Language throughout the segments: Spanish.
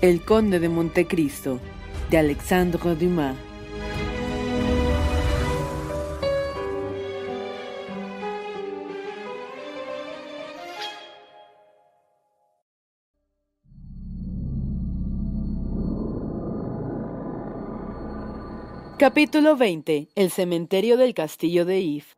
El Conde de Montecristo, de Alexandre Dumas. Capítulo 20. El cementerio del castillo de If.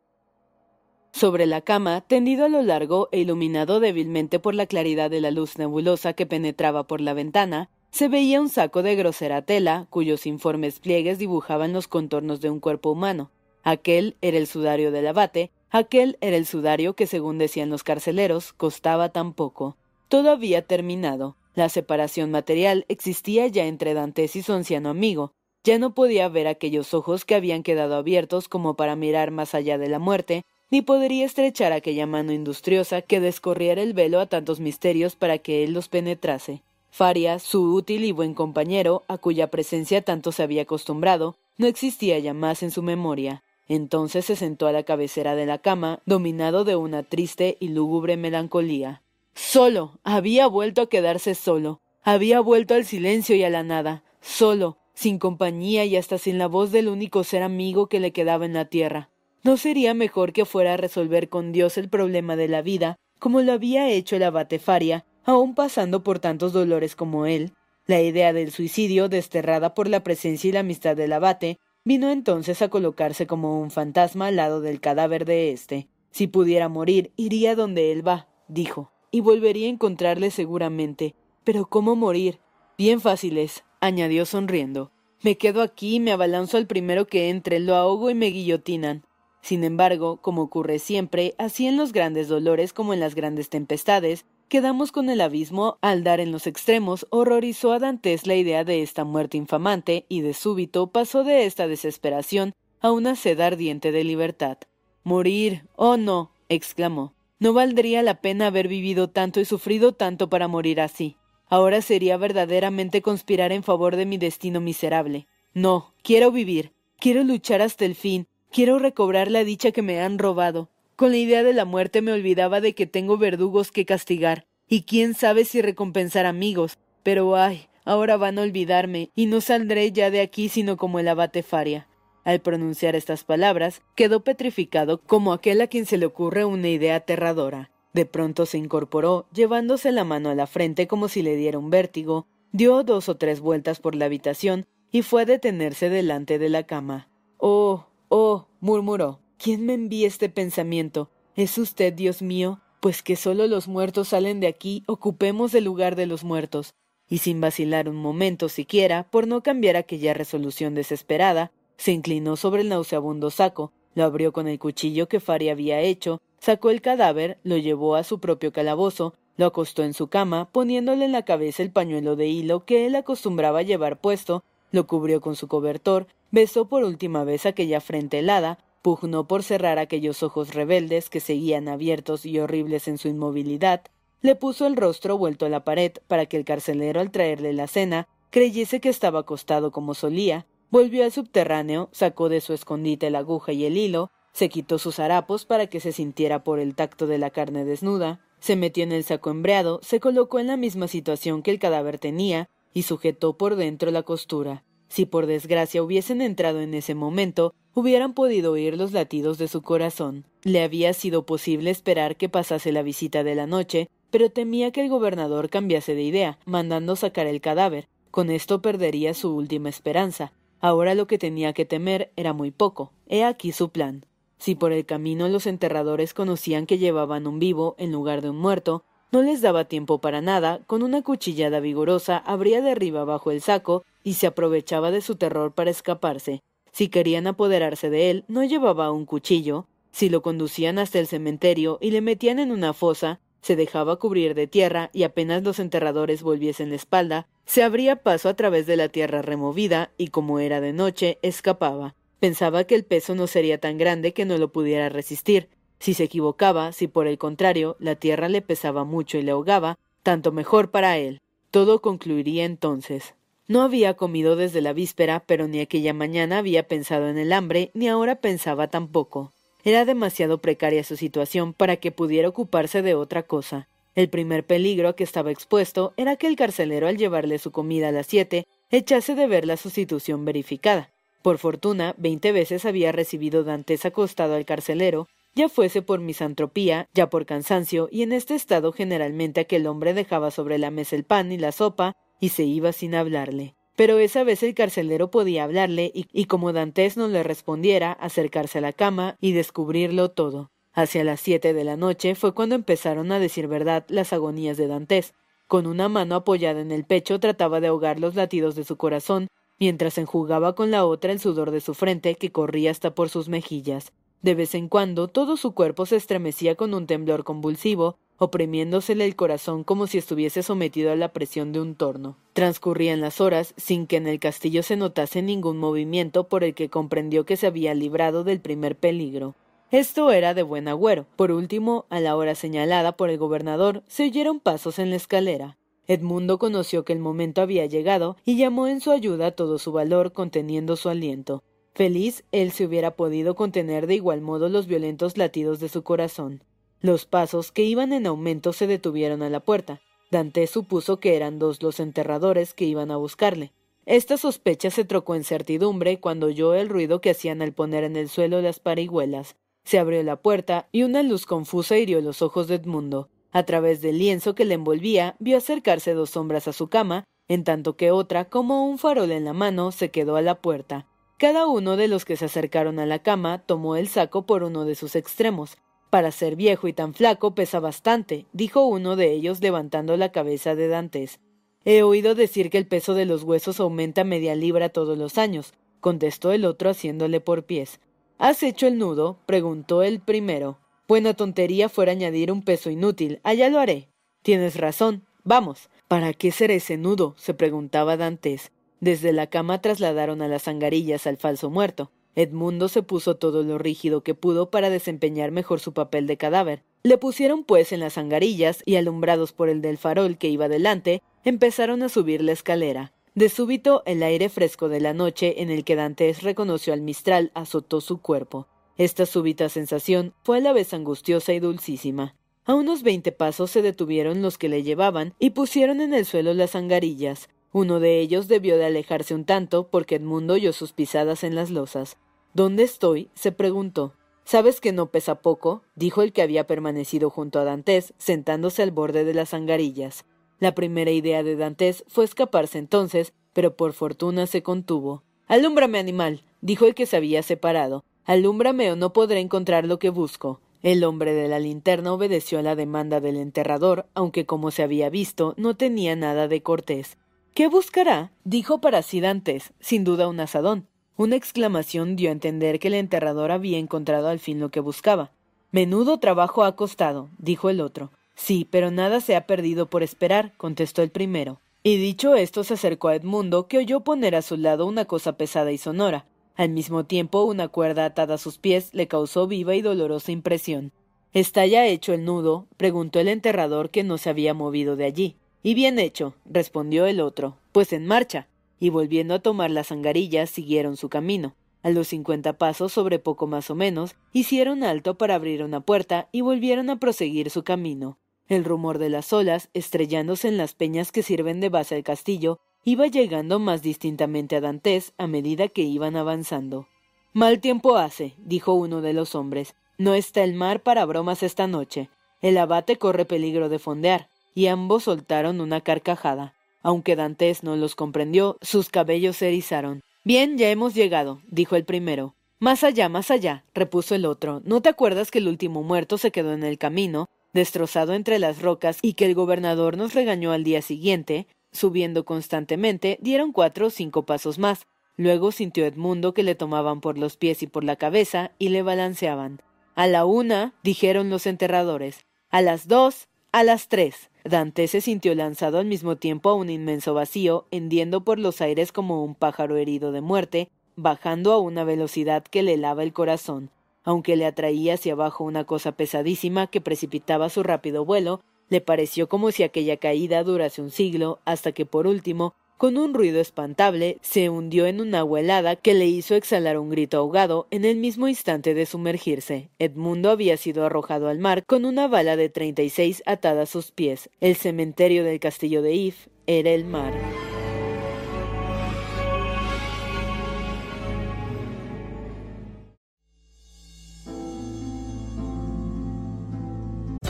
Sobre la cama, tendido a lo largo e iluminado débilmente por la claridad de la luz nebulosa que penetraba por la ventana, se veía un saco de grosera tela, cuyos informes pliegues dibujaban los contornos de un cuerpo humano. Aquel era el sudario del abate, aquel era el sudario que, según decían los carceleros, costaba tan poco. Todo había terminado. La separación material existía ya entre Dantes y su anciano amigo. Ya no podía ver aquellos ojos que habían quedado abiertos como para mirar más allá de la muerte, ni podría estrechar aquella mano industriosa que descorriera el velo a tantos misterios para que él los penetrase. Faria, su útil y buen compañero, a cuya presencia tanto se había acostumbrado, no existía ya más en su memoria. Entonces se sentó a la cabecera de la cama, dominado de una triste y lúgubre melancolía. Solo. había vuelto a quedarse solo. Había vuelto al silencio y a la nada. Solo, sin compañía y hasta sin la voz del único ser amigo que le quedaba en la tierra. ¿No sería mejor que fuera a resolver con Dios el problema de la vida, como lo había hecho el abate Faria, aun pasando por tantos dolores como él? La idea del suicidio, desterrada por la presencia y la amistad del abate, vino entonces a colocarse como un fantasma al lado del cadáver de éste. Si pudiera morir, iría donde él va, dijo, y volvería a encontrarle seguramente. Pero ¿cómo morir? Bien fácil es, añadió sonriendo. Me quedo aquí y me abalanzo al primero que entre, lo ahogo y me guillotinan. Sin embargo, como ocurre siempre, así en los grandes dolores como en las grandes tempestades, quedamos con el abismo al dar en los extremos, horrorizó a Dantes la idea de esta muerte infamante y de súbito pasó de esta desesperación a una sed ardiente de libertad. Morir. Oh no. exclamó. No valdría la pena haber vivido tanto y sufrido tanto para morir así. Ahora sería verdaderamente conspirar en favor de mi destino miserable. No, quiero vivir, quiero luchar hasta el fin, Quiero recobrar la dicha que me han robado. Con la idea de la muerte me olvidaba de que tengo verdugos que castigar, y quién sabe si recompensar amigos. Pero ay, ahora van a olvidarme, y no saldré ya de aquí sino como el abate Faria. Al pronunciar estas palabras, quedó petrificado como aquel a quien se le ocurre una idea aterradora. De pronto se incorporó, llevándose la mano a la frente como si le diera un vértigo, dio dos o tres vueltas por la habitación y fue a detenerse delante de la cama. Oh, Oh, murmuró, ¿quién me envía este pensamiento? ¿Es usted, Dios mío? Pues que solo los muertos salen de aquí, ocupemos el lugar de los muertos. Y sin vacilar un momento siquiera, por no cambiar aquella resolución desesperada, se inclinó sobre el nauseabundo saco, lo abrió con el cuchillo que Faria había hecho, sacó el cadáver, lo llevó a su propio calabozo, lo acostó en su cama, poniéndole en la cabeza el pañuelo de hilo que él acostumbraba llevar puesto, lo cubrió con su cobertor, besó por última vez aquella frente helada, pugnó por cerrar aquellos ojos rebeldes que seguían abiertos y horribles en su inmovilidad, le puso el rostro vuelto a la pared para que el carcelero al traerle la cena creyese que estaba acostado como solía, volvió al subterráneo, sacó de su escondite la aguja y el hilo, se quitó sus harapos para que se sintiera por el tacto de la carne desnuda, Se metió en el saco embreado, se colocó en la misma situación que el cadáver tenía y sujetó por dentro la costura. Si por desgracia hubiesen entrado en ese momento, hubieran podido oír los latidos de su corazón. Le había sido posible esperar que pasase la visita de la noche, pero temía que el gobernador cambiase de idea, mandando sacar el cadáver. Con esto perdería su última esperanza. Ahora lo que tenía que temer era muy poco. He aquí su plan. Si por el camino los enterradores conocían que llevaban un vivo en lugar de un muerto, no les daba tiempo para nada, con una cuchillada vigorosa abría de arriba abajo el saco y se aprovechaba de su terror para escaparse. Si querían apoderarse de él, no llevaba un cuchillo. Si lo conducían hasta el cementerio y le metían en una fosa, se dejaba cubrir de tierra y apenas los enterradores volviesen la espalda, se abría paso a través de la tierra removida y como era de noche, escapaba. Pensaba que el peso no sería tan grande que no lo pudiera resistir. Si se equivocaba, si por el contrario la tierra le pesaba mucho y le ahogaba, tanto mejor para él. Todo concluiría entonces. No había comido desde la víspera, pero ni aquella mañana había pensado en el hambre, ni ahora pensaba tampoco. Era demasiado precaria su situación para que pudiera ocuparse de otra cosa. El primer peligro a que estaba expuesto era que el carcelero al llevarle su comida a las siete echase de ver la sustitución verificada. Por fortuna, veinte veces había recibido Dantes acostado al carcelero, ya fuese por misantropía, ya por cansancio, y en este estado generalmente aquel hombre dejaba sobre la mesa el pan y la sopa y se iba sin hablarle. Pero esa vez el carcelero podía hablarle y, y como Dantes no le respondiera, acercarse a la cama y descubrirlo todo. Hacia las siete de la noche fue cuando empezaron a decir verdad las agonías de Dantes. Con una mano apoyada en el pecho trataba de ahogar los latidos de su corazón mientras enjugaba con la otra el sudor de su frente que corría hasta por sus mejillas. De vez en cuando todo su cuerpo se estremecía con un temblor convulsivo, oprimiéndosele el corazón como si estuviese sometido a la presión de un torno. Transcurrían las horas sin que en el castillo se notase ningún movimiento por el que comprendió que se había librado del primer peligro. Esto era de buen agüero. Por último, a la hora señalada por el gobernador, se oyeron pasos en la escalera. Edmundo conoció que el momento había llegado y llamó en su ayuda todo su valor conteniendo su aliento. Feliz él se hubiera podido contener de igual modo los violentos latidos de su corazón. Los pasos que iban en aumento se detuvieron a la puerta. Dante supuso que eran dos los enterradores que iban a buscarle. Esta sospecha se trocó en certidumbre cuando oyó el ruido que hacían al poner en el suelo las parihuelas. Se abrió la puerta y una luz confusa hirió los ojos de Edmundo. A través del lienzo que le envolvía, vio acercarse dos sombras a su cama, en tanto que otra, como un farol en la mano, se quedó a la puerta. Cada uno de los que se acercaron a la cama tomó el saco por uno de sus extremos. Para ser viejo y tan flaco pesa bastante, dijo uno de ellos levantando la cabeza de Dantes. He oído decir que el peso de los huesos aumenta media libra todos los años, contestó el otro haciéndole por pies. ¿Has hecho el nudo? preguntó el primero. Buena tontería fuera añadir un peso inútil. Allá lo haré. Tienes razón. Vamos. ¿Para qué ser ese nudo? se preguntaba Dantes. Desde la cama trasladaron a las angarillas al falso muerto. Edmundo se puso todo lo rígido que pudo para desempeñar mejor su papel de cadáver. Le pusieron pues en las angarillas y alumbrados por el del farol que iba delante, empezaron a subir la escalera. De súbito el aire fresco de la noche en el que Dantes reconoció al Mistral azotó su cuerpo. Esta súbita sensación fue a la vez angustiosa y dulcísima. A unos veinte pasos se detuvieron los que le llevaban y pusieron en el suelo las angarillas. Uno de ellos debió de alejarse un tanto porque Edmundo oyó sus pisadas en las losas. ¿Dónde estoy? se preguntó. ¿Sabes que no pesa poco? dijo el que había permanecido junto a Dantes, sentándose al borde de las angarillas. La primera idea de Dantes fue escaparse entonces, pero por fortuna se contuvo. Alúmbrame, animal, dijo el que se había separado. Alúmbrame o no podré encontrar lo que busco. El hombre de la linterna obedeció a la demanda del enterrador, aunque como se había visto, no tenía nada de cortés. ¿Qué buscará? dijo para sí Dantes, sin duda un asadón. Una exclamación dio a entender que el enterrador había encontrado al fin lo que buscaba. Menudo trabajo ha costado, dijo el otro. Sí, pero nada se ha perdido por esperar, contestó el primero. Y dicho esto se acercó a Edmundo, que oyó poner a su lado una cosa pesada y sonora. Al mismo tiempo, una cuerda atada a sus pies le causó viva y dolorosa impresión. ¿Está ya hecho el nudo? preguntó el enterrador que no se había movido de allí. Y bien hecho, respondió el otro. Pues en marcha. Y volviendo a tomar las angarillas, siguieron su camino. A los cincuenta pasos, sobre poco más o menos, hicieron alto para abrir una puerta y volvieron a proseguir su camino. El rumor de las olas, estrellándose en las peñas que sirven de base al castillo, iba llegando más distintamente a Dantes a medida que iban avanzando. Mal tiempo hace, dijo uno de los hombres. No está el mar para bromas esta noche. El abate corre peligro de fondear, y ambos soltaron una carcajada. Aunque Dantes no los comprendió, sus cabellos se erizaron. Bien, ya hemos llegado, dijo el primero. Más allá, más allá, repuso el otro. ¿No te acuerdas que el último muerto se quedó en el camino, destrozado entre las rocas, y que el gobernador nos regañó al día siguiente? Subiendo constantemente, dieron cuatro o cinco pasos más. Luego sintió Edmundo que le tomaban por los pies y por la cabeza y le balanceaban. A la una, dijeron los enterradores. A las dos, a las tres. Dante se sintió lanzado al mismo tiempo a un inmenso vacío, hendiendo por los aires como un pájaro herido de muerte, bajando a una velocidad que le helaba el corazón. Aunque le atraía hacia abajo una cosa pesadísima que precipitaba su rápido vuelo, le pareció como si aquella caída durase un siglo, hasta que por último con un ruido espantable, se hundió en una agua helada que le hizo exhalar un grito ahogado en el mismo instante de sumergirse. Edmundo había sido arrojado al mar con una bala de 36 atada a sus pies. El cementerio del castillo de If era el mar.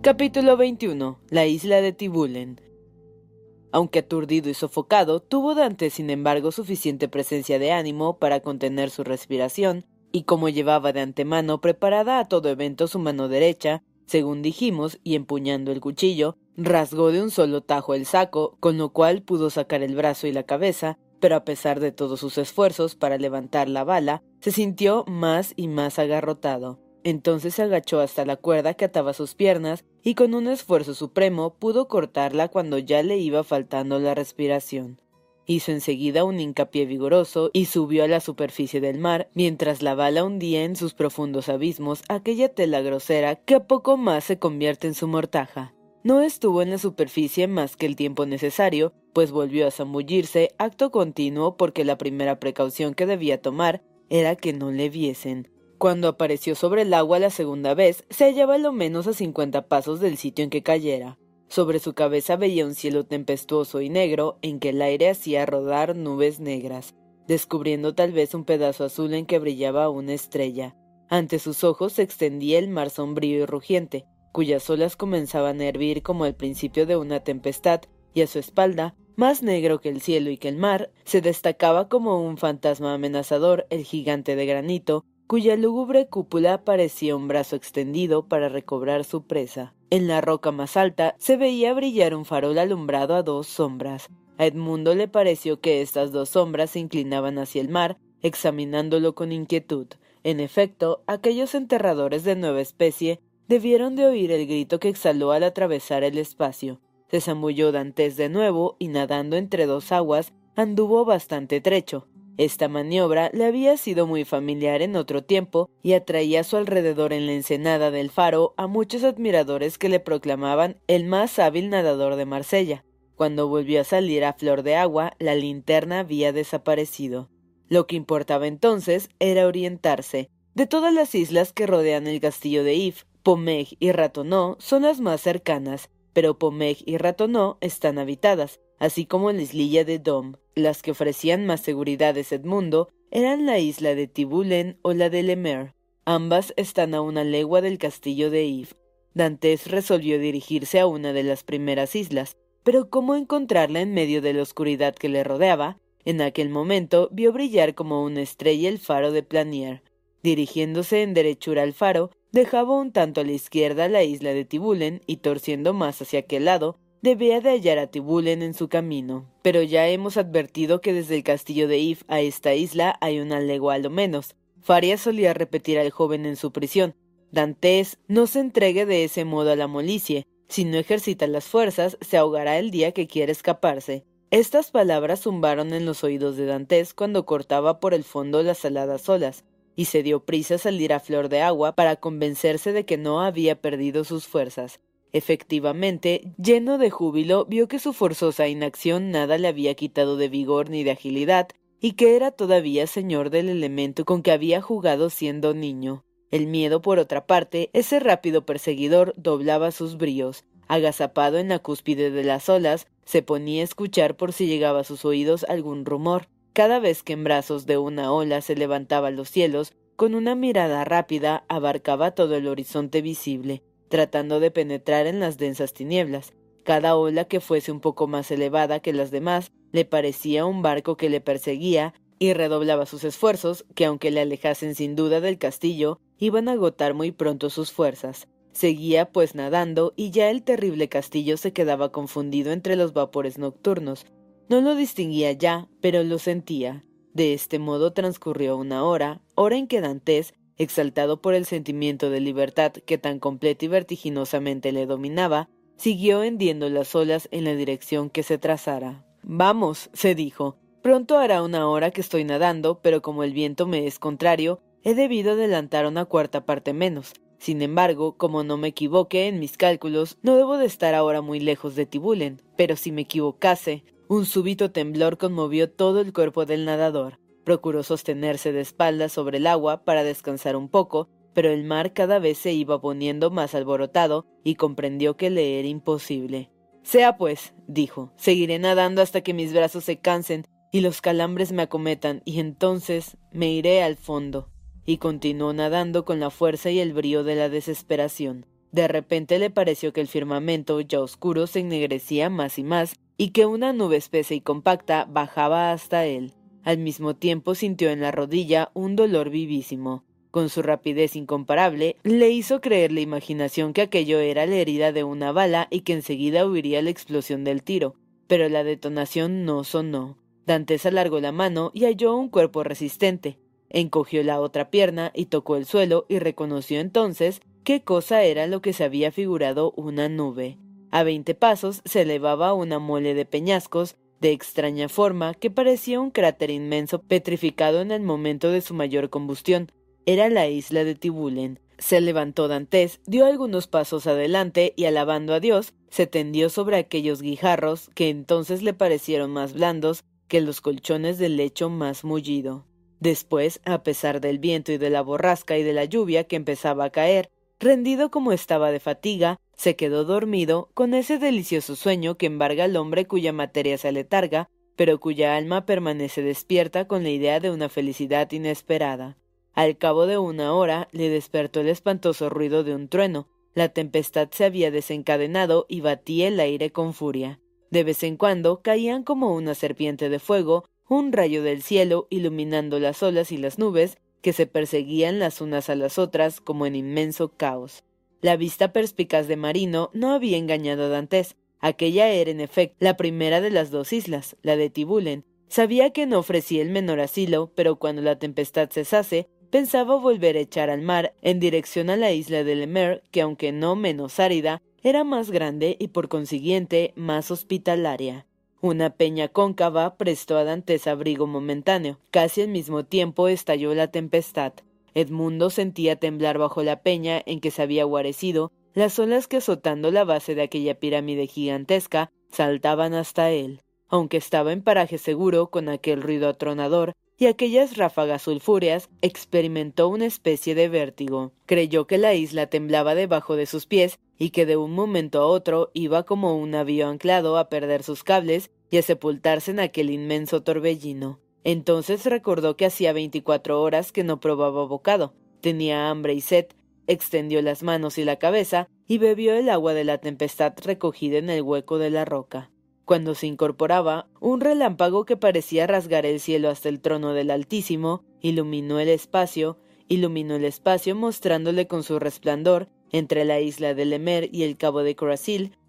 Capítulo 21. La isla de Tibulen. Aunque aturdido y sofocado, tuvo Dante sin embargo suficiente presencia de ánimo para contener su respiración, y como llevaba de antemano preparada a todo evento su mano derecha, según dijimos, y empuñando el cuchillo, rasgó de un solo tajo el saco, con lo cual pudo sacar el brazo y la cabeza, pero a pesar de todos sus esfuerzos para levantar la bala, se sintió más y más agarrotado. Entonces se agachó hasta la cuerda que ataba sus piernas y con un esfuerzo supremo pudo cortarla cuando ya le iba faltando la respiración. Hizo enseguida un hincapié vigoroso y subió a la superficie del mar, mientras la bala hundía en sus profundos abismos aquella tela grosera que a poco más se convierte en su mortaja. No estuvo en la superficie más que el tiempo necesario, pues volvió a zambullirse acto continuo porque la primera precaución que debía tomar era que no le viesen. Cuando apareció sobre el agua la segunda vez, se hallaba lo menos a cincuenta pasos del sitio en que cayera. Sobre su cabeza veía un cielo tempestuoso y negro en que el aire hacía rodar nubes negras, descubriendo tal vez un pedazo azul en que brillaba una estrella. Ante sus ojos se extendía el mar sombrío y rugiente, cuyas olas comenzaban a hervir como el principio de una tempestad, y a su espalda, más negro que el cielo y que el mar, se destacaba como un fantasma amenazador el gigante de granito, cuya lúgubre cúpula parecía un brazo extendido para recobrar su presa. En la roca más alta se veía brillar un farol alumbrado a dos sombras. A Edmundo le pareció que estas dos sombras se inclinaban hacia el mar, examinándolo con inquietud. En efecto, aquellos enterradores de nueva especie debieron de oír el grito que exhaló al atravesar el espacio. Se zambulló Dantes de nuevo y nadando entre dos aguas anduvo bastante trecho. Esta maniobra le había sido muy familiar en otro tiempo y atraía a su alrededor en la ensenada del faro a muchos admiradores que le proclamaban el más hábil nadador de Marsella. Cuando volvió a salir a flor de agua, la linterna había desaparecido. Lo que importaba entonces era orientarse. De todas las islas que rodean el castillo de If, Pomeg y Ratonó son las más cercanas, pero Pomeg y Ratonó están habitadas, así como la islilla de Dom. Las que ofrecían más seguridad de Edmundo eran la isla de Tibulen o la de Lemer. Ambas están a una legua del castillo de Yves. Dantes resolvió dirigirse a una de las primeras islas, pero cómo encontrarla en medio de la oscuridad que le rodeaba, en aquel momento vio brillar como una estrella el faro de Planier. Dirigiéndose en derechura al faro, dejaba un tanto a la izquierda la isla de Tibulen y torciendo más hacia aquel lado, debía de hallar a Tibulen en su camino. Pero ya hemos advertido que desde el castillo de If a esta isla hay una legua a lo menos. Faria solía repetir al joven en su prisión. Dantes, no se entregue de ese modo a la molicie. Si no ejercita las fuerzas, se ahogará el día que quiere escaparse. Estas palabras zumbaron en los oídos de Dantes cuando cortaba por el fondo las saladas olas, y se dio prisa a salir a flor de agua para convencerse de que no había perdido sus fuerzas. Efectivamente, lleno de júbilo, vio que su forzosa inacción nada le había quitado de vigor ni de agilidad, y que era todavía señor del elemento con que había jugado siendo niño. El miedo, por otra parte, ese rápido perseguidor doblaba sus bríos. Agazapado en la cúspide de las olas, se ponía a escuchar por si llegaba a sus oídos algún rumor. Cada vez que en brazos de una ola se levantaba los cielos, con una mirada rápida abarcaba todo el horizonte visible tratando de penetrar en las densas tinieblas. Cada ola que fuese un poco más elevada que las demás le parecía un barco que le perseguía y redoblaba sus esfuerzos, que aunque le alejasen sin duda del castillo, iban a agotar muy pronto sus fuerzas. Seguía pues nadando y ya el terrible castillo se quedaba confundido entre los vapores nocturnos. No lo distinguía ya, pero lo sentía. De este modo transcurrió una hora, hora en que Dantes exaltado por el sentimiento de libertad que tan completa y vertiginosamente le dominaba, siguió hendiendo las olas en la dirección que se trazara. Vamos, se dijo. Pronto hará una hora que estoy nadando, pero como el viento me es contrario, he debido adelantar una cuarta parte menos. Sin embargo, como no me equivoque en mis cálculos, no debo de estar ahora muy lejos de Tibulen. Pero si me equivocase, un súbito temblor conmovió todo el cuerpo del nadador. Procuró sostenerse de espaldas sobre el agua para descansar un poco, pero el mar cada vez se iba poniendo más alborotado y comprendió que le era imposible. Sea pues, dijo, seguiré nadando hasta que mis brazos se cansen y los calambres me acometan, y entonces me iré al fondo. Y continuó nadando con la fuerza y el brío de la desesperación. De repente le pareció que el firmamento, ya oscuro, se ennegrecía más y más, y que una nube espesa y compacta bajaba hasta él. Al mismo tiempo sintió en la rodilla un dolor vivísimo. Con su rapidez incomparable, le hizo creer la imaginación que aquello era la herida de una bala y que enseguida huiría la explosión del tiro. Pero la detonación no sonó. Dantes alargó la mano y halló un cuerpo resistente. Encogió la otra pierna y tocó el suelo y reconoció entonces qué cosa era lo que se había figurado una nube. A veinte pasos se elevaba una mole de peñascos de extraña forma que parecía un cráter inmenso petrificado en el momento de su mayor combustión. Era la isla de Tibulen. Se levantó Dantes, dio algunos pasos adelante y alabando a Dios, se tendió sobre aquellos guijarros que entonces le parecieron más blandos que los colchones del lecho más mullido. Después, a pesar del viento y de la borrasca y de la lluvia que empezaba a caer, rendido como estaba de fatiga, se quedó dormido con ese delicioso sueño que embarga al hombre cuya materia se aletarga, pero cuya alma permanece despierta con la idea de una felicidad inesperada. Al cabo de una hora le despertó el espantoso ruido de un trueno. La tempestad se había desencadenado y batía el aire con furia. De vez en cuando caían como una serpiente de fuego un rayo del cielo iluminando las olas y las nubes que se perseguían las unas a las otras como en inmenso caos. La vista perspicaz de Marino no había engañado a Dantes. Aquella era, en efecto, la primera de las dos islas, la de Tibulen. Sabía que no ofrecía el menor asilo, pero cuando la tempestad cesase, pensaba volver a echar al mar en dirección a la isla de Lemer, que aunque no menos árida, era más grande y por consiguiente más hospitalaria. Una peña cóncava prestó a Dantes abrigo momentáneo. Casi al mismo tiempo estalló la tempestad. Edmundo sentía temblar bajo la peña en que se había guarecido las olas que azotando la base de aquella pirámide gigantesca saltaban hasta él. Aunque estaba en paraje seguro con aquel ruido atronador y aquellas ráfagas sulfúreas, experimentó una especie de vértigo. Creyó que la isla temblaba debajo de sus pies y que de un momento a otro iba como un navío anclado a perder sus cables y a sepultarse en aquel inmenso torbellino. Entonces recordó que hacía veinticuatro horas que no probaba bocado, tenía hambre y sed, extendió las manos y la cabeza y bebió el agua de la tempestad recogida en el hueco de la roca. Cuando se incorporaba, un relámpago que parecía rasgar el cielo hasta el trono del Altísimo iluminó el espacio, iluminó el espacio mostrándole con su resplandor entre la isla de Lemer y el cabo de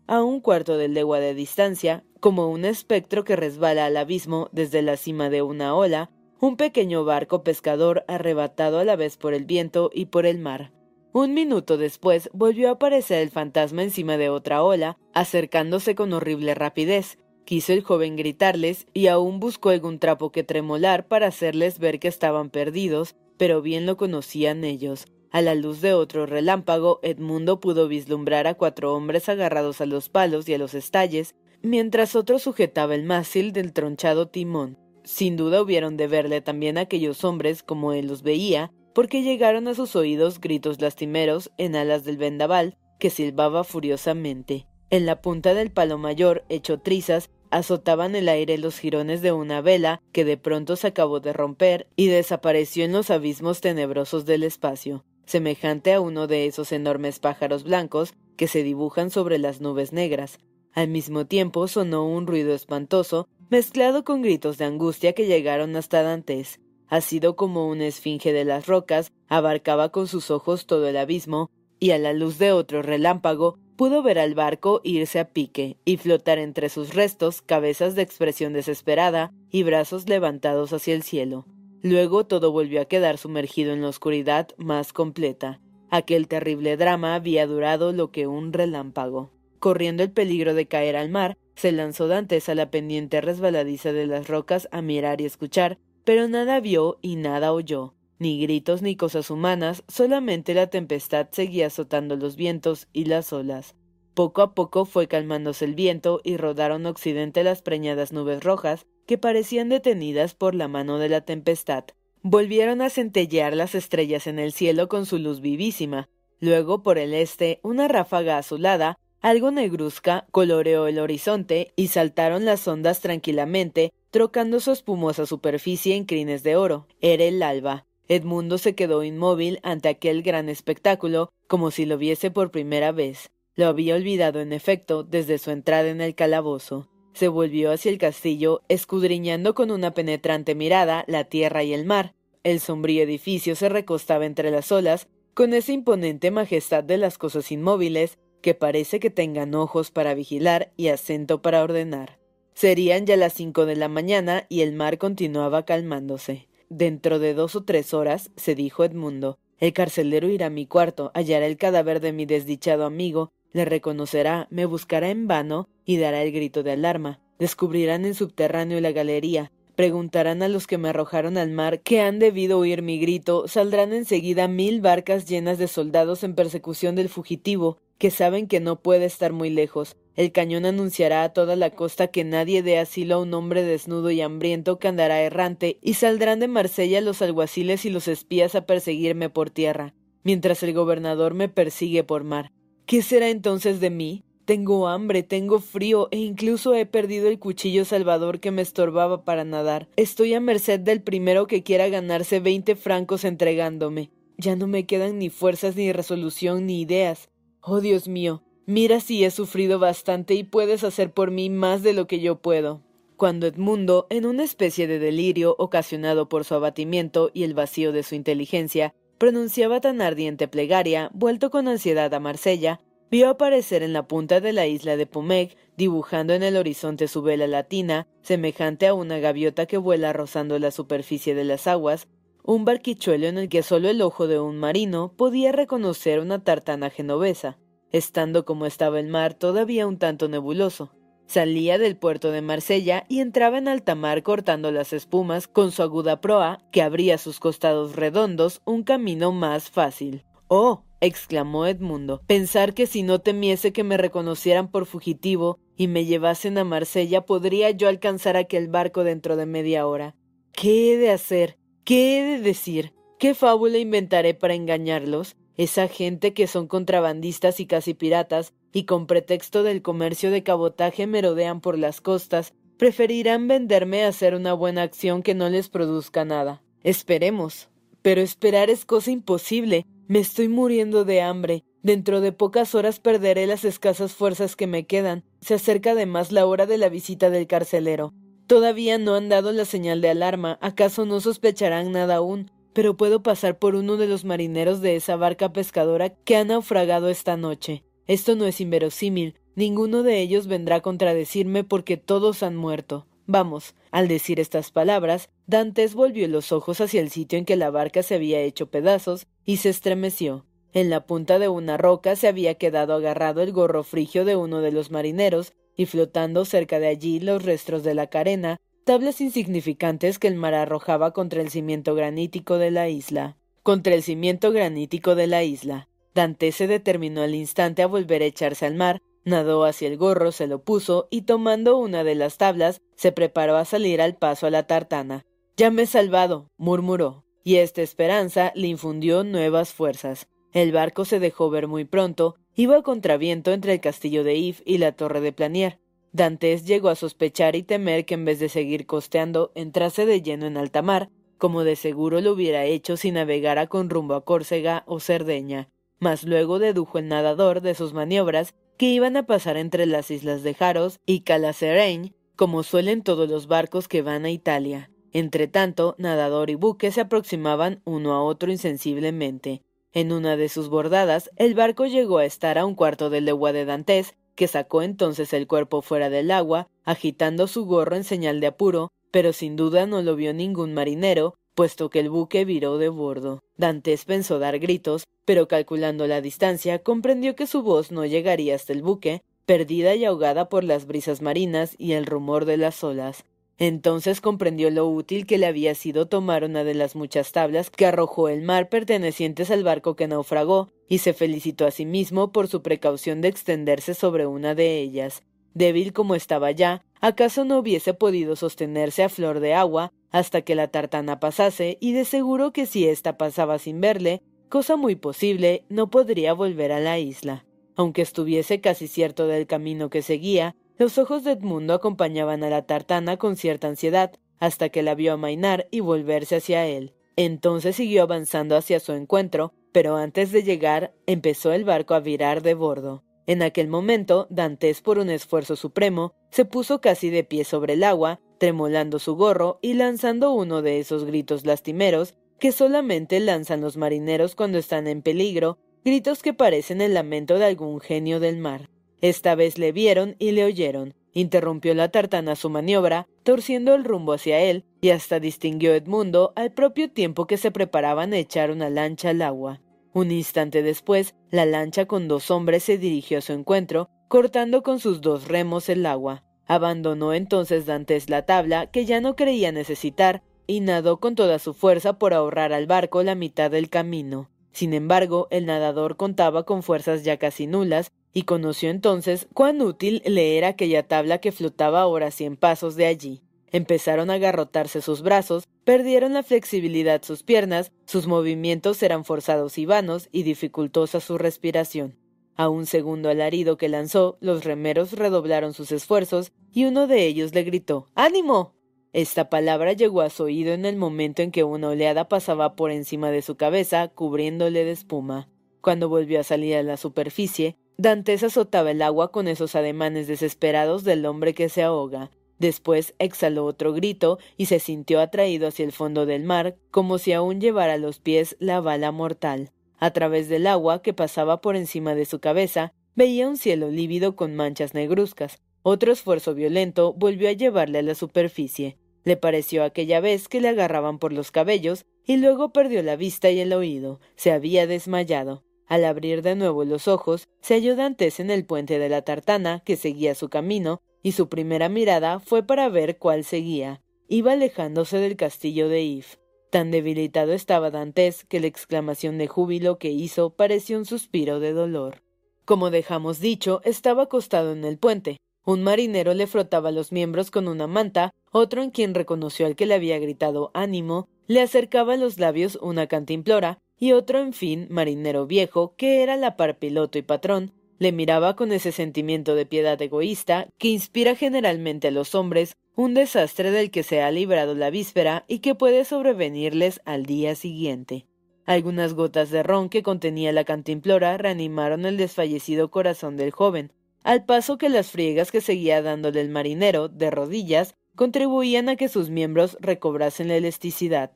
a un cuarto de legua de distancia, como un espectro que resbala al abismo desde la cima de una ola, un pequeño barco pescador arrebatado a la vez por el viento y por el mar. Un minuto después volvió a aparecer el fantasma encima de otra ola, acercándose con horrible rapidez. Quiso el joven gritarles y aún buscó algún trapo que tremolar para hacerles ver que estaban perdidos, pero bien lo conocían ellos. A la luz de otro relámpago, Edmundo pudo vislumbrar a cuatro hombres agarrados a los palos y a los estalles, mientras otro sujetaba el mástil del tronchado timón. Sin duda hubieron de verle también aquellos hombres como él los veía, porque llegaron a sus oídos gritos lastimeros en alas del vendaval que silbaba furiosamente. En la punta del palo mayor, hecho trizas, azotaban el aire los jirones de una vela que de pronto se acabó de romper y desapareció en los abismos tenebrosos del espacio semejante a uno de esos enormes pájaros blancos que se dibujan sobre las nubes negras. Al mismo tiempo sonó un ruido espantoso, mezclado con gritos de angustia que llegaron hasta Dantes. sido como una esfinge de las rocas, abarcaba con sus ojos todo el abismo, y a la luz de otro relámpago pudo ver al barco irse a pique y flotar entre sus restos cabezas de expresión desesperada y brazos levantados hacia el cielo. Luego todo volvió a quedar sumergido en la oscuridad más completa. Aquel terrible drama había durado lo que un relámpago. Corriendo el peligro de caer al mar, se lanzó Dantes a la pendiente resbaladiza de las rocas a mirar y escuchar, pero nada vio y nada oyó, ni gritos ni cosas humanas, solamente la tempestad seguía azotando los vientos y las olas. Poco a poco fue calmándose el viento y rodaron occidente las preñadas nubes rojas, que parecían detenidas por la mano de la tempestad. Volvieron a centellear las estrellas en el cielo con su luz vivísima. Luego, por el este, una ráfaga azulada, algo negruzca, coloreó el horizonte y saltaron las ondas tranquilamente, trocando su espumosa superficie en crines de oro. Era el alba. Edmundo se quedó inmóvil ante aquel gran espectáculo, como si lo viese por primera vez. Lo había olvidado, en efecto, desde su entrada en el calabozo. Se volvió hacia el castillo, escudriñando con una penetrante mirada la tierra y el mar. El sombrío edificio se recostaba entre las olas, con esa imponente majestad de las cosas inmóviles que parece que tengan ojos para vigilar y acento para ordenar. Serían ya las cinco de la mañana y el mar continuaba calmándose. Dentro de dos o tres horas, se dijo Edmundo, el carcelero irá a mi cuarto, hallará el cadáver de mi desdichado amigo le reconocerá, me buscará en vano y dará el grito de alarma. Descubrirán en subterráneo la galería, preguntarán a los que me arrojaron al mar que han debido oír mi grito, saldrán enseguida mil barcas llenas de soldados en persecución del fugitivo, que saben que no puede estar muy lejos. El cañón anunciará a toda la costa que nadie dé asilo a un hombre desnudo y hambriento que andará errante, y saldrán de Marsella los alguaciles y los espías a perseguirme por tierra, mientras el gobernador me persigue por mar. ¿Qué será entonces de mí? Tengo hambre, tengo frío e incluso he perdido el cuchillo salvador que me estorbaba para nadar. Estoy a merced del primero que quiera ganarse veinte francos entregándome. Ya no me quedan ni fuerzas, ni resolución, ni ideas. Oh Dios mío, mira si he sufrido bastante y puedes hacer por mí más de lo que yo puedo. Cuando Edmundo, en una especie de delirio ocasionado por su abatimiento y el vacío de su inteligencia, pronunciaba tan ardiente plegaria, vuelto con ansiedad a Marsella, vio aparecer en la punta de la isla de Pomeg, dibujando en el horizonte su vela latina, semejante a una gaviota que vuela rozando la superficie de las aguas, un barquichuelo en el que solo el ojo de un marino podía reconocer una tartana genovesa, estando como estaba el mar todavía un tanto nebuloso. Salía del puerto de Marsella y entraba en alta mar cortando las espumas con su aguda proa, que abría sus costados redondos un camino más fácil. Oh, exclamó Edmundo, pensar que si no temiese que me reconocieran por fugitivo y me llevasen a Marsella podría yo alcanzar aquel barco dentro de media hora. ¿Qué he de hacer? ¿Qué he de decir? ¿Qué fábula inventaré para engañarlos? Esa gente que son contrabandistas y casi piratas, y con pretexto del comercio de cabotaje merodean por las costas, preferirán venderme a hacer una buena acción que no les produzca nada. Esperemos. Pero esperar es cosa imposible. Me estoy muriendo de hambre. Dentro de pocas horas perderé las escasas fuerzas que me quedan. Se acerca además la hora de la visita del carcelero. Todavía no han dado la señal de alarma. ¿Acaso no sospecharán nada aún? Pero puedo pasar por uno de los marineros de esa barca pescadora que ha naufragado esta noche. Esto no es inverosímil. Ninguno de ellos vendrá a contradecirme porque todos han muerto. Vamos. Al decir estas palabras, Dantes volvió los ojos hacia el sitio en que la barca se había hecho pedazos y se estremeció. En la punta de una roca se había quedado agarrado el gorro frigio de uno de los marineros y flotando cerca de allí los restos de la carena, tablas insignificantes que el mar arrojaba contra el cimiento granítico de la isla. Contra el cimiento granítico de la isla. Dante se determinó al instante a volver a echarse al mar, nadó hacia el gorro, se lo puso y tomando una de las tablas, se preparó a salir al paso a la tartana. Ya me he salvado, murmuró, y esta esperanza le infundió nuevas fuerzas. El barco se dejó ver muy pronto, iba a contraviento entre el castillo de If y la torre de Planier. Dantes llegó a sospechar y temer que en vez de seguir costeando entrase de lleno en alta mar, como de seguro lo hubiera hecho si navegara con rumbo a Córcega o Cerdeña mas luego dedujo el nadador de sus maniobras que iban a pasar entre las islas de Jaros y Calacereñ, como suelen todos los barcos que van a Italia. Entretanto, nadador y buque se aproximaban uno a otro insensiblemente. En una de sus bordadas, el barco llegó a estar a un cuarto de legua de Dantes, que sacó entonces el cuerpo fuera del agua, agitando su gorro en señal de apuro, pero sin duda no lo vio ningún marinero, puesto que el buque viró de bordo. Dantes pensó dar gritos, pero calculando la distancia, comprendió que su voz no llegaría hasta el buque, perdida y ahogada por las brisas marinas y el rumor de las olas. Entonces comprendió lo útil que le había sido tomar una de las muchas tablas que arrojó el mar pertenecientes al barco que naufragó, y se felicitó a sí mismo por su precaución de extenderse sobre una de ellas. Débil como estaba ya, acaso no hubiese podido sostenerse a flor de agua hasta que la tartana pasase, y de seguro que si ésta pasaba sin verle, cosa muy posible, no podría volver a la isla. Aunque estuviese casi cierto del camino que seguía, los ojos de Edmundo acompañaban a la tartana con cierta ansiedad, hasta que la vio amainar y volverse hacia él. Entonces siguió avanzando hacia su encuentro, pero antes de llegar empezó el barco a virar de bordo. En aquel momento, Dantes, por un esfuerzo supremo, se puso casi de pie sobre el agua, tremolando su gorro y lanzando uno de esos gritos lastimeros que solamente lanzan los marineros cuando están en peligro, gritos que parecen el lamento de algún genio del mar. Esta vez le vieron y le oyeron. Interrumpió la tartana su maniobra, torciendo el rumbo hacia él, y hasta distinguió Edmundo al propio tiempo que se preparaban a echar una lancha al agua. Un instante después, la lancha con dos hombres se dirigió a su encuentro, cortando con sus dos remos el agua. Abandonó entonces Dantes la tabla, que ya no creía necesitar, y nadó con toda su fuerza por ahorrar al barco la mitad del camino. Sin embargo, el nadador contaba con fuerzas ya casi nulas, y conoció entonces cuán útil le era aquella tabla que flotaba ahora cien pasos de allí. Empezaron a agarrotarse sus brazos, perdieron la flexibilidad sus piernas, sus movimientos eran forzados y vanos y dificultosa su respiración. A un segundo alarido que lanzó, los remeros redoblaron sus esfuerzos y uno de ellos le gritó ¡Ánimo! Esta palabra llegó a su oído en el momento en que una oleada pasaba por encima de su cabeza, cubriéndole de espuma. Cuando volvió a salir a la superficie, Dantes azotaba el agua con esos ademanes desesperados del hombre que se ahoga. Después exhaló otro grito y se sintió atraído hacia el fondo del mar, como si aún llevara a los pies la bala mortal. A través del agua que pasaba por encima de su cabeza, veía un cielo lívido con manchas negruzcas. Otro esfuerzo violento volvió a llevarle a la superficie. Le pareció aquella vez que le agarraban por los cabellos y luego perdió la vista y el oído. Se había desmayado. Al abrir de nuevo los ojos, se halló Dantes en el puente de la tartana, que seguía su camino, y su primera mirada fue para ver cuál seguía. Iba alejándose del castillo de If. Tan debilitado estaba Dantes que la exclamación de júbilo que hizo pareció un suspiro de dolor. Como dejamos dicho, estaba acostado en el puente. Un marinero le frotaba los miembros con una manta, otro en quien reconoció al que le había gritado ánimo, le acercaba a los labios una cantimplora, y otro, en fin, marinero viejo, que era la par piloto y patrón, le miraba con ese sentimiento de piedad egoísta que inspira generalmente a los hombres un desastre del que se ha librado la víspera y que puede sobrevenirles al día siguiente. Algunas gotas de ron que contenía la cantimplora reanimaron el desfallecido corazón del joven, al paso que las friegas que seguía dándole el marinero, de rodillas, contribuían a que sus miembros recobrasen la elasticidad.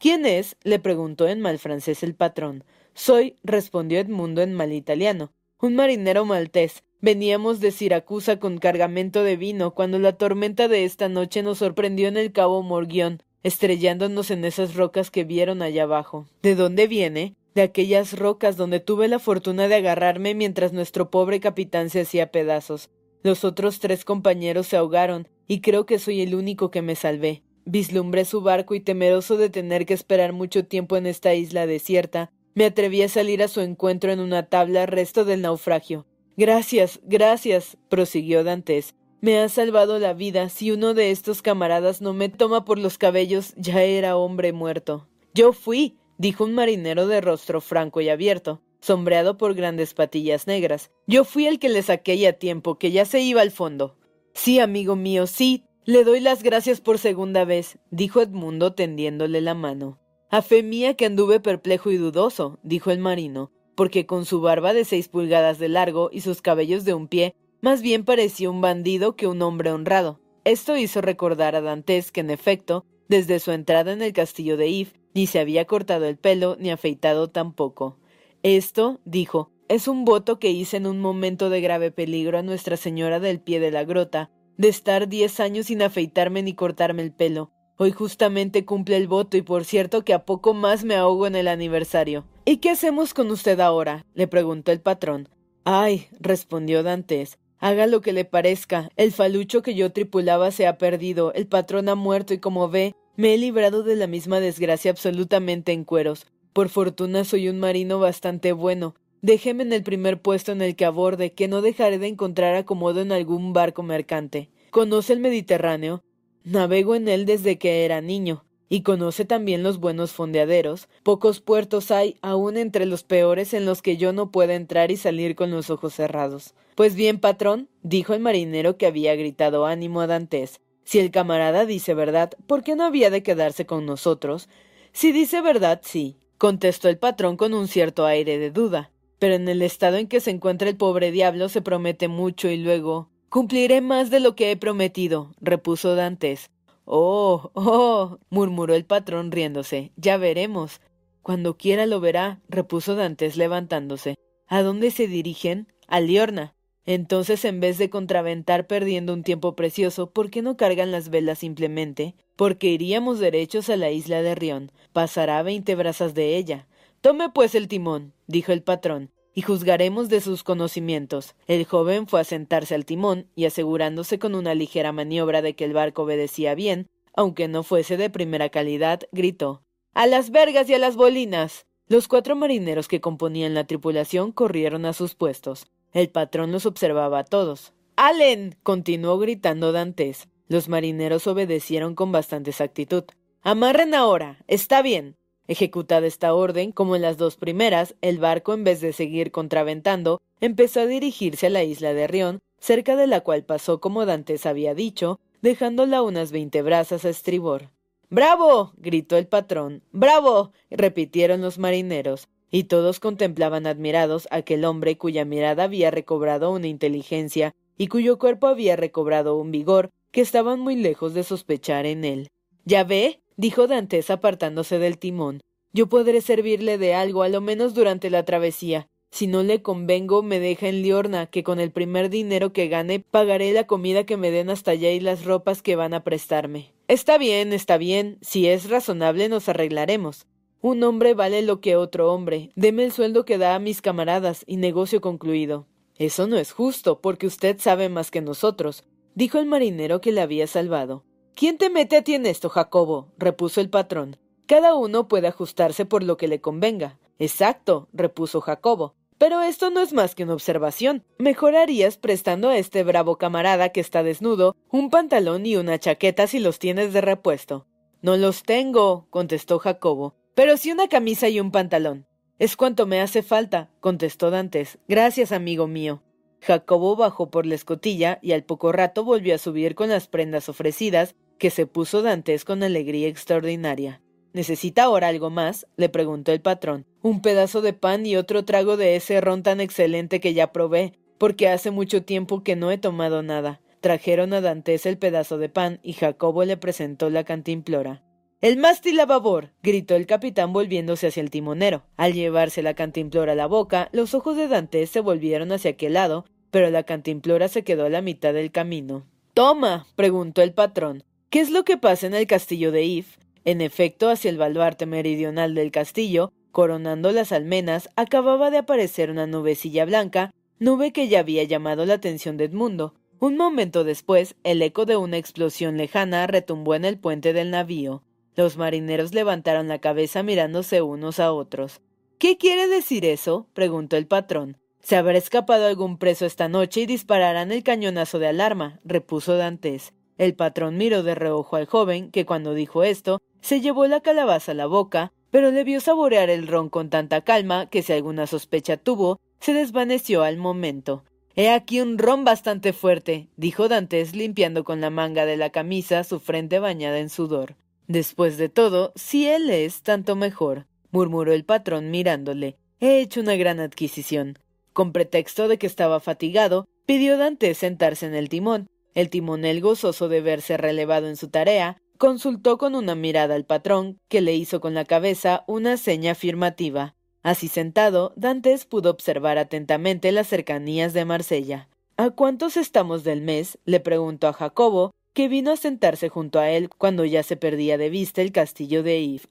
¿Quién es? le preguntó en mal francés el patrón. Soy, respondió Edmundo en mal italiano, un marinero maltés. Veníamos de Siracusa con cargamento de vino cuando la tormenta de esta noche nos sorprendió en el cabo Morguión, estrellándonos en esas rocas que vieron allá abajo. ¿De dónde viene? De aquellas rocas donde tuve la fortuna de agarrarme mientras nuestro pobre capitán se hacía pedazos. Los otros tres compañeros se ahogaron, y creo que soy el único que me salvé. Vislumbré su barco y temeroso de tener que esperar mucho tiempo en esta isla desierta, me atreví a salir a su encuentro en una tabla resto del naufragio. Gracias, gracias, prosiguió Dantes. Me ha salvado la vida. Si uno de estos camaradas no me toma por los cabellos, ya era hombre muerto. Yo fui, dijo un marinero de rostro franco y abierto, sombreado por grandes patillas negras. Yo fui el que le saqué ya tiempo, que ya se iba al fondo. Sí, amigo mío, sí. Le doy las gracias por segunda vez, dijo Edmundo tendiéndole la mano. A fe mía que anduve perplejo y dudoso, dijo el marino, porque con su barba de seis pulgadas de largo y sus cabellos de un pie, más bien parecía un bandido que un hombre honrado. Esto hizo recordar a Dantes que, en efecto, desde su entrada en el castillo de If, ni se había cortado el pelo ni afeitado tampoco. Esto, dijo, es un voto que hice en un momento de grave peligro a Nuestra Señora del pie de la grota, de estar diez años sin afeitarme ni cortarme el pelo, Hoy justamente cumple el voto y por cierto que a poco más me ahogo en el aniversario. ¿Y qué hacemos con usted ahora? le preguntó el patrón. Ay, respondió Dantes. Haga lo que le parezca. El falucho que yo tripulaba se ha perdido, el patrón ha muerto y como ve, me he librado de la misma desgracia absolutamente en cueros. Por fortuna soy un marino bastante bueno. Déjeme en el primer puesto en el que aborde, que no dejaré de encontrar acomodo en algún barco mercante. ¿Conoce el Mediterráneo? Navego en él desde que era niño, y conoce también los buenos fondeaderos. Pocos puertos hay, aun entre los peores, en los que yo no pueda entrar y salir con los ojos cerrados. Pues bien, patrón, dijo el marinero que había gritado ánimo a Dantes. Si el camarada dice verdad, ¿por qué no había de quedarse con nosotros? Si dice verdad, sí, contestó el patrón con un cierto aire de duda. Pero en el estado en que se encuentra el pobre diablo se promete mucho y luego. Cumpliré más de lo que he prometido, repuso Dantes. Oh, oh, murmuró el patrón riéndose. Ya veremos. Cuando quiera lo verá, repuso Dantes levantándose. ¿A dónde se dirigen? A Liorna. Entonces, en vez de contraventar perdiendo un tiempo precioso, ¿por qué no cargan las velas simplemente? Porque iríamos derechos a la isla de Rión. Pasará veinte brazas de ella. Tome pues el timón, dijo el patrón y juzgaremos de sus conocimientos. El joven fue a sentarse al timón y asegurándose con una ligera maniobra de que el barco obedecía bien, aunque no fuese de primera calidad, gritó A las vergas y a las bolinas. Los cuatro marineros que componían la tripulación corrieron a sus puestos. El patrón los observaba a todos. ¡Allen! continuó gritando Dantes. Los marineros obedecieron con bastante exactitud. Amarren ahora. Está bien. Ejecutada esta orden, como en las dos primeras, el barco, en vez de seguir contraventando, empezó a dirigirse a la isla de Rión, cerca de la cual pasó como Dantes había dicho, dejándola unas veinte brazas a estribor. ¡Bravo! gritó el patrón. ¡Bravo! repitieron los marineros, y todos contemplaban admirados aquel hombre cuya mirada había recobrado una inteligencia y cuyo cuerpo había recobrado un vigor que estaban muy lejos de sospechar en él. ¿Ya ve? Dijo Dantes apartándose del timón. Yo podré servirle de algo, a lo menos durante la travesía. Si no le convengo, me deja en Liorna, que con el primer dinero que gane pagaré la comida que me den hasta allá y las ropas que van a prestarme. Está bien, está bien. Si es razonable, nos arreglaremos. Un hombre vale lo que otro hombre. Deme el sueldo que da a mis camaradas y negocio concluido. Eso no es justo, porque usted sabe más que nosotros. dijo el marinero que le había salvado. ¿Quién te mete a ti en esto, Jacobo? repuso el patrón. Cada uno puede ajustarse por lo que le convenga. Exacto, repuso Jacobo. Pero esto no es más que una observación. Mejorarías prestando a este bravo camarada que está desnudo un pantalón y una chaqueta si los tienes de repuesto. No los tengo, contestó Jacobo, pero sí una camisa y un pantalón. Es cuanto me hace falta, contestó Dantes. Gracias, amigo mío. Jacobo bajó por la escotilla y al poco rato volvió a subir con las prendas ofrecidas, que se puso Dantes con alegría extraordinaria. ¿Necesita ahora algo más? le preguntó el patrón. Un pedazo de pan y otro trago de ese ron tan excelente que ya probé, porque hace mucho tiempo que no he tomado nada. Trajeron a Dantes el pedazo de pan y Jacobo le presentó la cantimplora. El mástil a babor. gritó el capitán volviéndose hacia el timonero. Al llevarse la cantimplora a la boca, los ojos de Dantes se volvieron hacia aquel lado, pero la cantimplora se quedó a la mitad del camino. Toma. preguntó el patrón. ¿Qué es lo que pasa en el castillo de If? En efecto, hacia el baluarte meridional del castillo, coronando las almenas, acababa de aparecer una nubecilla blanca, nube que ya había llamado la atención de Edmundo. Un momento después, el eco de una explosión lejana retumbó en el puente del navío. Los marineros levantaron la cabeza mirándose unos a otros. ¿Qué quiere decir eso? preguntó el patrón. Se habrá escapado algún preso esta noche y dispararán el cañonazo de alarma, repuso Dantes. El patrón miró de reojo al joven, que cuando dijo esto, se llevó la calabaza a la boca, pero le vio saborear el ron con tanta calma que si alguna sospecha tuvo, se desvaneció al momento. He aquí un ron bastante fuerte, dijo Dantes limpiando con la manga de la camisa su frente bañada en sudor. Después de todo, si él es, tanto mejor, murmuró el patrón mirándole. He hecho una gran adquisición. Con pretexto de que estaba fatigado, pidió Dantes sentarse en el timón, el timonel, gozoso de verse relevado en su tarea, consultó con una mirada al patrón, que le hizo con la cabeza una seña afirmativa. Así sentado, Dantes pudo observar atentamente las cercanías de Marsella. ¿A cuántos estamos del mes? le preguntó a Jacobo, que vino a sentarse junto a él cuando ya se perdía de vista el castillo de If.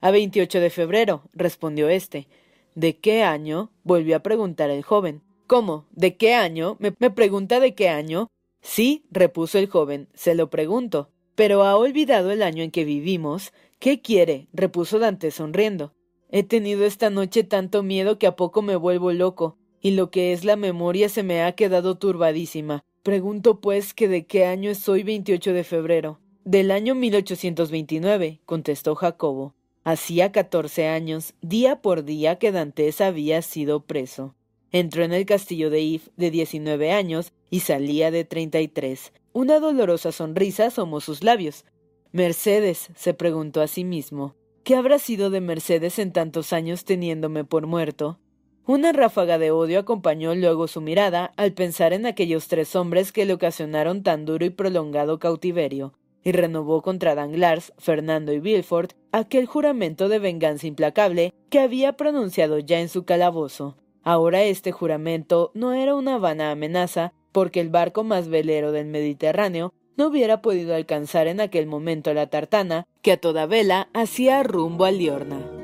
A veintiocho de febrero, respondió éste. ¿De qué año? volvió a preguntar el joven. ¿Cómo? ¿De qué año? ¿Me, pregunta de qué año? Sí, repuso el joven, se lo pregunto. Pero ha olvidado el año en que vivimos. ¿Qué quiere? repuso Dante sonriendo. He tenido esta noche tanto miedo que a poco me vuelvo loco, y lo que es la memoria se me ha quedado turbadísima. Pregunto pues que de qué año es hoy 28 de febrero. Del año 1829, contestó Jacobo. Hacía catorce años, día por día, que Dantes había sido preso. Entró en el castillo de If de diecinueve años y salía de treinta y tres. Una dolorosa sonrisa asomó sus labios. Mercedes, se preguntó a sí mismo, ¿qué habrá sido de Mercedes en tantos años teniéndome por muerto? Una ráfaga de odio acompañó luego su mirada al pensar en aquellos tres hombres que le ocasionaron tan duro y prolongado cautiverio, y renovó contra Danglars, Fernando y Villefort aquel juramento de venganza implacable que había pronunciado ya en su calabozo. Ahora este juramento no era una vana amenaza, porque el barco más velero del Mediterráneo no hubiera podido alcanzar en aquel momento la tartana, que a toda vela hacía rumbo a Liorna.